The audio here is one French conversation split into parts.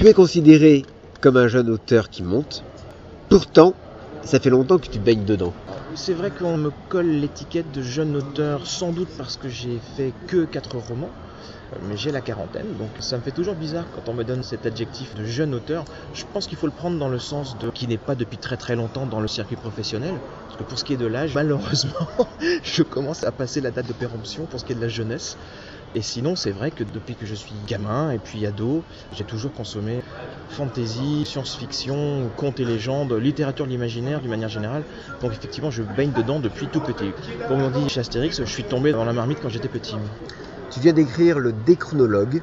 Tu es considéré comme un jeune auteur qui monte. Pourtant, ça fait longtemps que tu baignes dedans. C'est vrai qu'on me colle l'étiquette de jeune auteur, sans doute parce que j'ai fait que 4 romans, mais j'ai la quarantaine, donc ça me fait toujours bizarre quand on me donne cet adjectif de jeune auteur. Je pense qu'il faut le prendre dans le sens de qui n'est pas depuis très très longtemps dans le circuit professionnel, parce que pour ce qui est de l'âge, malheureusement, je commence à passer la date de péremption pour ce qui est de la jeunesse. Et sinon, c'est vrai que depuis que je suis gamin et puis ado, j'ai toujours consommé fantasy, science-fiction, contes et légendes, littérature de l'imaginaire d'une manière générale. Donc effectivement, je baigne dedans depuis tout petit. Comme on dit chez Astérix, je suis tombé dans la marmite quand j'étais petit. Tu viens d'écrire le Déchronologue,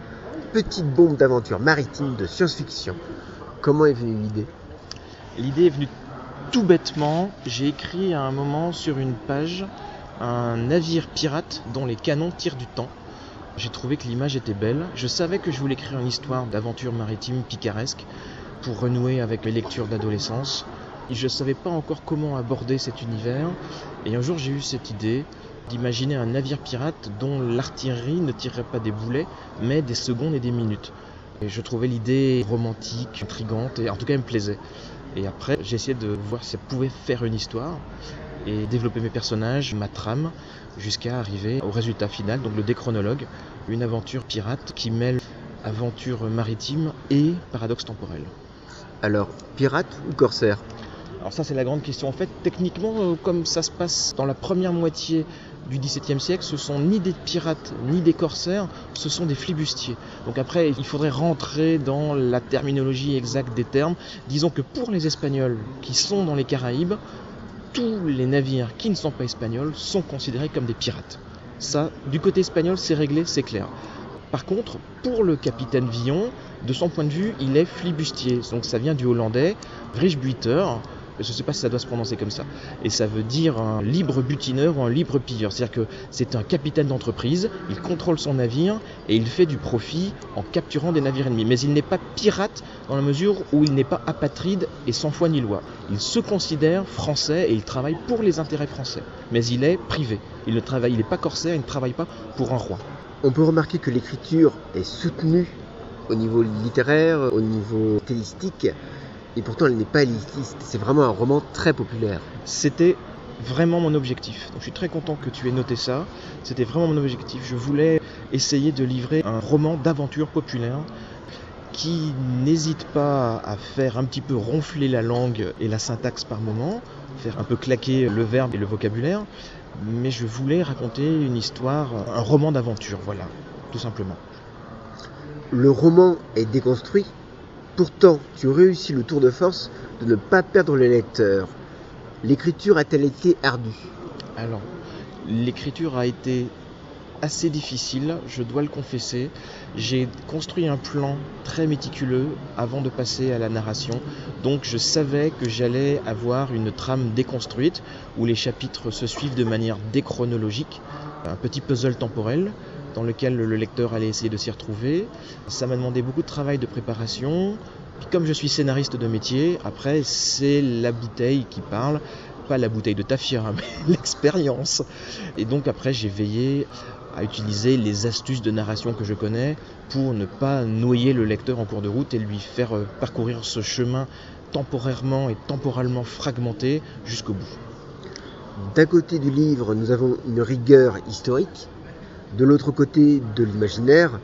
petite bombe d'aventure maritime de science-fiction. Comment est venue l'idée? L'idée est venue tout bêtement. J'ai écrit à un moment sur une page un navire pirate dont les canons tirent du temps. J'ai trouvé que l'image était belle. Je savais que je voulais écrire une histoire d'aventure maritime picaresque pour renouer avec les lectures d'adolescence. Je ne savais pas encore comment aborder cet univers. Et un jour, j'ai eu cette idée d'imaginer un navire pirate dont l'artillerie ne tirerait pas des boulets, mais des secondes et des minutes. Et je trouvais l'idée romantique, intrigante, et en tout cas, elle me plaisait. Et après, j'ai essayé de voir si ça pouvait faire une histoire et développer mes personnages, ma trame, jusqu'à arriver au résultat final, donc le déchronologue, une aventure pirate qui mêle aventure maritime et paradoxe temporel. Alors, pirate ou corsaire? Alors ça c'est la grande question. En fait, techniquement, euh, comme ça se passe dans la première moitié du XVIIe siècle, ce sont ni des pirates ni des corsaires, ce sont des flibustiers. Donc après, il faudrait rentrer dans la terminologie exacte des termes. Disons que pour les Espagnols qui sont dans les Caraïbes, tous les navires qui ne sont pas espagnols sont considérés comme des pirates. Ça, du côté espagnol, c'est réglé, c'est clair. Par contre, pour le capitaine Villon, de son point de vue, il est flibustier. Donc ça vient du hollandais, Vrijbuiter. Je ne sais pas si ça doit se prononcer comme ça. Et ça veut dire un libre butineur ou un libre pilleur. C'est-à-dire que c'est un capitaine d'entreprise, il contrôle son navire et il fait du profit en capturant des navires ennemis. Mais il n'est pas pirate dans la mesure où il n'est pas apatride et sans foi ni loi. Il se considère français et il travaille pour les intérêts français. Mais il est privé. Il ne travaille, il n'est pas corsaire, il ne travaille pas pour un roi. On peut remarquer que l'écriture est soutenue au niveau littéraire, au niveau stylistique, et pourtant elle n'est pas élitiste. C'est vraiment un roman très populaire. C'était vraiment mon objectif. Donc je suis très content que tu aies noté ça. C'était vraiment mon objectif. Je voulais essayer de livrer un roman d'aventure populaire qui n'hésite pas à faire un petit peu ronfler la langue et la syntaxe par moment, faire un peu claquer le verbe et le vocabulaire, mais je voulais raconter une histoire, un roman d'aventure, voilà, tout simplement. Le roman est déconstruit, pourtant tu réussis le tour de force de ne pas perdre le lecteur. L'écriture a-t-elle été ardue? Alors, l'écriture a été assez difficile, je dois le confesser. J'ai construit un plan très méticuleux avant de passer à la narration, donc je savais que j'allais avoir une trame déconstruite où les chapitres se suivent de manière déchronologique, un petit puzzle temporel dans lequel le lecteur allait essayer de s'y retrouver. Ça m'a demandé beaucoup de travail de préparation. Puis comme je suis scénariste de métier, après c'est la bouteille qui parle, pas la bouteille de tafia, mais l'expérience. Et donc après j'ai veillé à utiliser les astuces de narration que je connais pour ne pas noyer le lecteur en cours de route et lui faire euh, parcourir ce chemin temporairement et temporalement fragmenté jusqu'au bout. D'un côté du livre, nous avons une rigueur historique. De l'autre côté de l'imaginaire,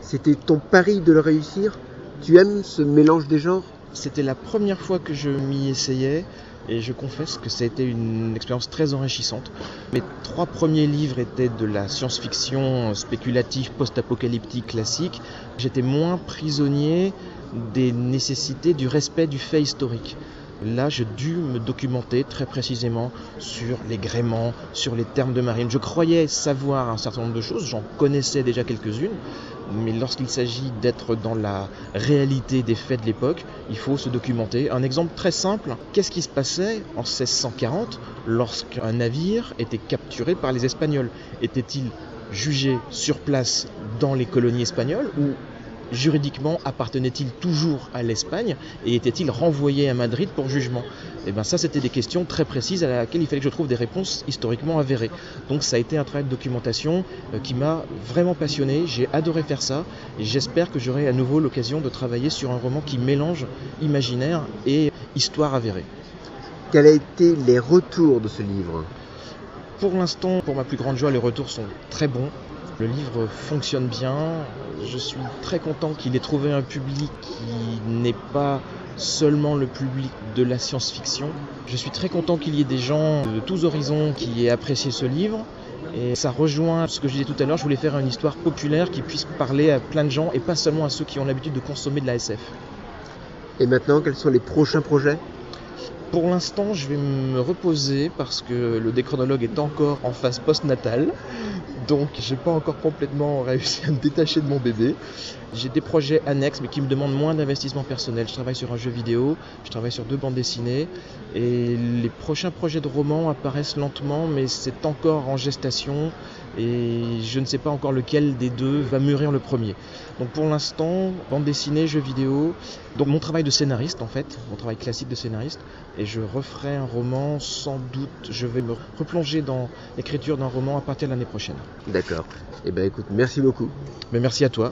c'était ton pari de le réussir? Tu aimes ce mélange des genres? C'était la première fois que je m'y essayais et je confesse que ça a été une expérience très enrichissante. Mes trois premiers livres étaient de la science-fiction spéculative post-apocalyptique classique. J'étais moins prisonnier des nécessités du respect du fait historique. Là, j'ai dû me documenter très précisément sur les gréements, sur les termes de marine. Je croyais savoir un certain nombre de choses, j'en connaissais déjà quelques-unes, mais lorsqu'il s'agit d'être dans la réalité des faits de l'époque, il faut se documenter. Un exemple très simple, qu'est-ce qui se passait en 1640 lorsqu'un navire était capturé par les Espagnols? Était-il jugé sur place dans les colonies espagnoles ou juridiquement appartenait-il toujours à l'Espagne et était-il renvoyé à Madrid pour jugement? Et bien ça c'était des questions très précises à laquelle il fallait que je trouve des réponses historiquement avérées. Donc ça a été un travail de documentation euh, qui m'a vraiment passionné, j'ai adoré faire ça et j'espère que j'aurai à nouveau l'occasion de travailler sur un roman qui mélange imaginaire et histoire avérée. Quels ont été les retours de ce livre? Pour l'instant, pour ma plus grande joie, les retours sont très bons. Le livre fonctionne bien. Je suis très content qu'il ait trouvé un public qui n'est pas seulement le public de la science-fiction. Je suis très content qu'il y ait des gens de tous horizons qui aient apprécié ce livre. Et ça rejoint ce que je disais tout à l'heure, je voulais faire une histoire populaire qui puisse parler à plein de gens et pas seulement à ceux qui ont l'habitude de consommer de la SF. Et maintenant, quels sont les prochains projets? Pour l'instant, je vais me reposer parce que le déchronologue est encore en phase postnatale. Donc, j'ai pas encore complètement réussi à me détacher de mon bébé. J'ai des projets annexes mais qui me demandent moins d'investissement personnel. Je travaille sur un jeu vidéo, je travaille sur deux bandes dessinées et les prochains projets de romans apparaissent lentement mais c'est encore en gestation et je ne sais pas encore lequel des deux va mûrir le premier. Donc pour l'instant, bande dessinée, jeux vidéo, donc mon travail de scénariste en fait, mon travail classique de scénariste, et je referai un roman sans doute, je vais me replonger dans l'écriture d'un roman à partir de l'année prochaine. D'accord. Eh bien écoute, merci beaucoup. Mais merci à toi.